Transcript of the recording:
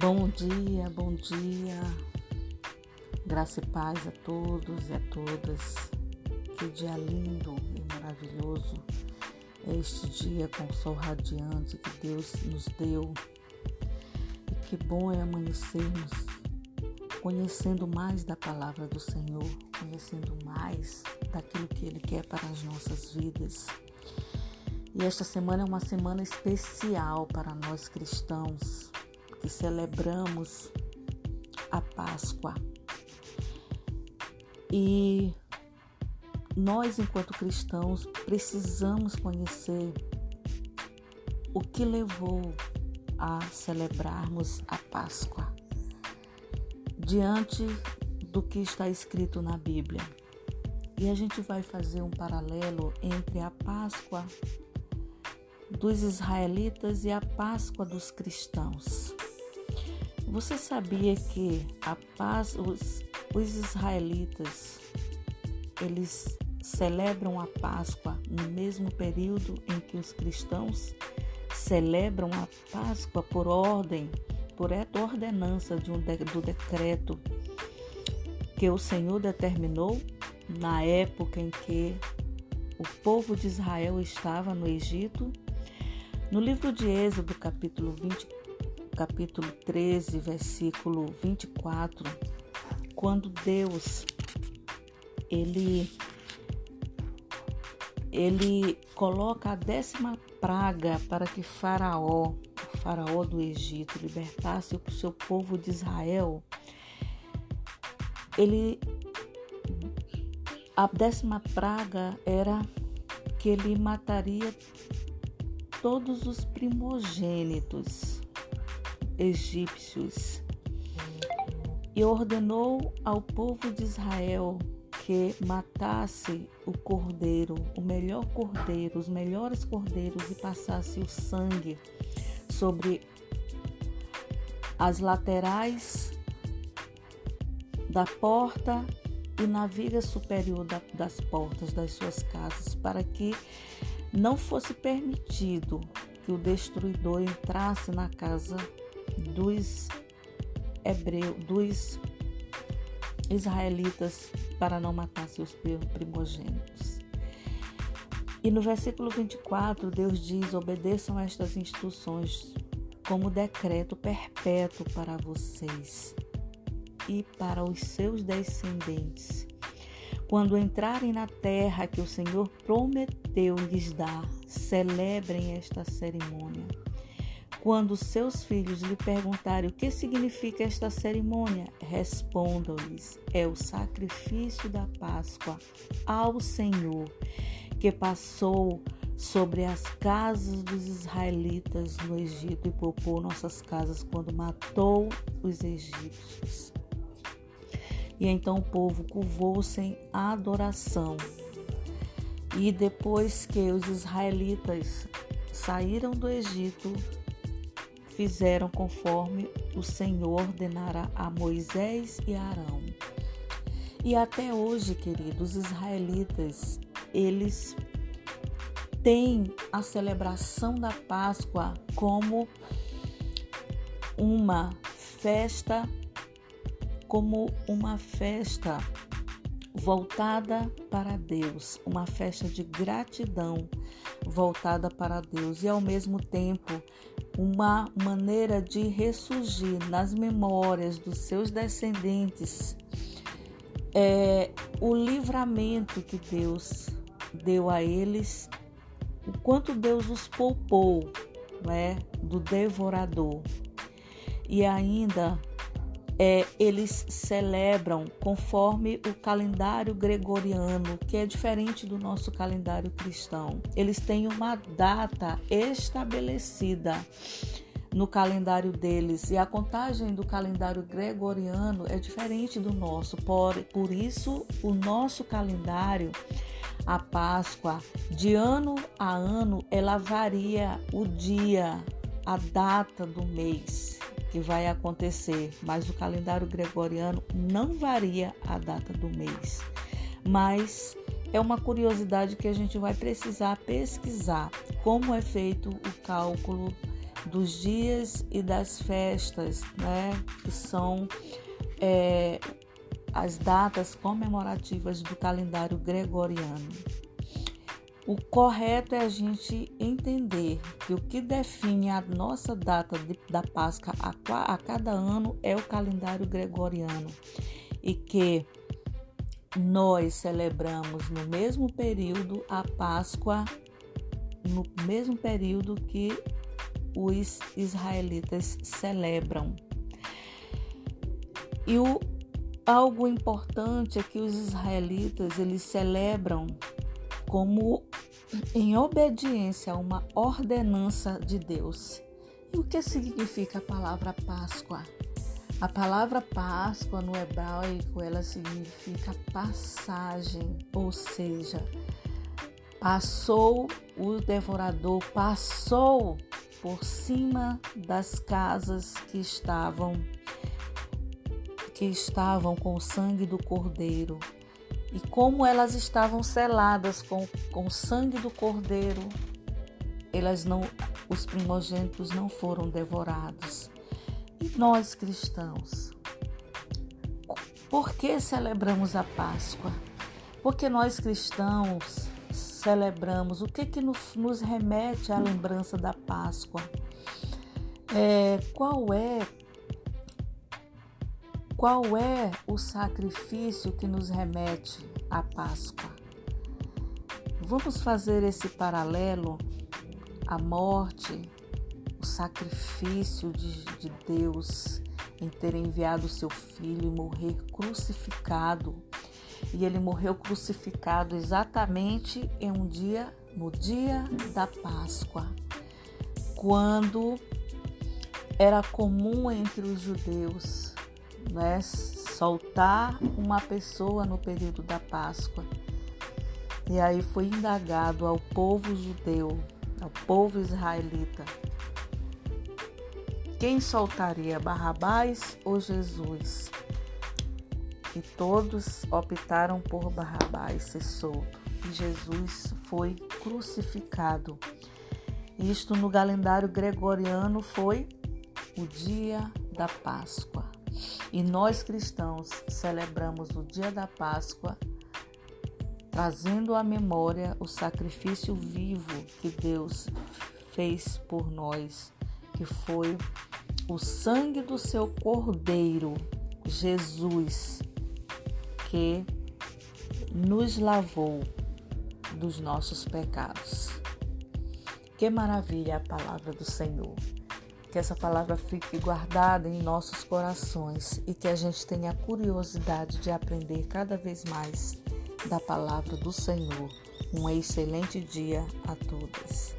Bom dia, bom dia. Graça e paz a todos e a todas. Que dia lindo e maravilhoso é este dia com o sol radiante que Deus nos deu. E que bom é amanhecermos conhecendo mais da palavra do Senhor, conhecendo mais daquilo que Ele quer para as nossas vidas. E esta semana é uma semana especial para nós cristãos que celebramos a Páscoa. E nós, enquanto cristãos, precisamos conhecer o que levou a celebrarmos a Páscoa diante do que está escrito na Bíblia. E a gente vai fazer um paralelo entre a Páscoa dos israelitas e a Páscoa dos cristãos. Você sabia que a paz, os, os israelitas eles celebram a Páscoa no mesmo período em que os cristãos celebram a Páscoa por ordem, por ordenança de um de, do decreto que o Senhor determinou na época em que o povo de Israel estava no Egito. No livro de Êxodo, capítulo 20, capítulo 13, versículo 24, quando Deus ele ele coloca a décima praga para que Faraó, o Faraó do Egito, libertasse o seu povo de Israel. Ele a décima praga era que ele mataria todos os primogênitos egípcios e ordenou ao povo de Israel que matasse o cordeiro, o melhor cordeiro, os melhores cordeiros e passasse o sangue sobre as laterais da porta e na viga superior da, das portas das suas casas, para que não fosse permitido que o destruidor entrasse na casa dos hebreus, dos israelitas para não matar seus primogênitos. E no versículo 24, Deus diz: obedeçam estas instruções como decreto perpétuo para vocês e para os seus descendentes. Quando entrarem na terra que o Senhor prometeu lhes dar, celebrem esta cerimônia quando seus filhos lhe perguntarem o que significa esta cerimônia, respondam-lhes: é o sacrifício da Páscoa ao Senhor que passou sobre as casas dos israelitas no Egito e poupou nossas casas quando matou os egípcios. E então o povo curvou-se em adoração. E depois que os israelitas saíram do Egito, fizeram conforme o Senhor ordenara a Moisés e a Arão. E até hoje, queridos israelitas, eles têm a celebração da Páscoa como uma festa, como uma festa voltada para Deus, uma festa de gratidão voltada para Deus e ao mesmo tempo uma maneira de ressurgir nas memórias dos seus descendentes é, o livramento que Deus deu a eles, o quanto Deus os poupou né, do devorador. E ainda é, eles celebram conforme o calendário gregoriano, que é diferente do nosso calendário cristão. Eles têm uma data estabelecida no calendário deles e a contagem do calendário gregoriano é diferente do nosso. Por, por isso, o nosso calendário, a Páscoa, de ano a ano, ela varia o dia, a data do mês que vai acontecer, mas o calendário gregoriano não varia a data do mês. Mas é uma curiosidade que a gente vai precisar pesquisar como é feito o cálculo dos dias e das festas, né? Que são é, as datas comemorativas do calendário gregoriano. O correto é a gente entender que o que define a nossa data de, da Páscoa a, a cada ano é o calendário gregoriano e que nós celebramos no mesmo período a Páscoa, no mesmo período que os israelitas celebram. E o algo importante é que os israelitas eles celebram como em obediência a uma ordenança de Deus. E o que significa a palavra Páscoa? A palavra Páscoa no hebraico ela significa passagem, ou seja, passou o devorador, passou por cima das casas que estavam que estavam com o sangue do cordeiro e como elas estavam seladas com, com o sangue do cordeiro, elas não, os primogênitos não foram devorados. E nós cristãos, por que celebramos a Páscoa? Porque nós cristãos celebramos o que, que nos, nos remete à lembrança da Páscoa? É, qual é qual é o sacrifício que nos remete à Páscoa? Vamos fazer esse paralelo à morte, o sacrifício de, de Deus em ter enviado o seu filho e morrer crucificado. E ele morreu crucificado exatamente em um dia, no dia da Páscoa, quando era comum entre os judeus né, soltar uma pessoa no período da Páscoa. E aí foi indagado ao povo judeu, ao povo israelita, quem soltaria Barrabás ou Jesus? E todos optaram por Barrabás ser solto. E Jesus foi crucificado. Isto no calendário gregoriano foi o dia da Páscoa. E nós cristãos celebramos o dia da Páscoa trazendo à memória o sacrifício vivo que Deus fez por nós, que foi o sangue do seu Cordeiro, Jesus, que nos lavou dos nossos pecados. Que maravilha a palavra do Senhor que essa palavra fique guardada em nossos corações e que a gente tenha curiosidade de aprender cada vez mais da palavra do Senhor. Um excelente dia a todos.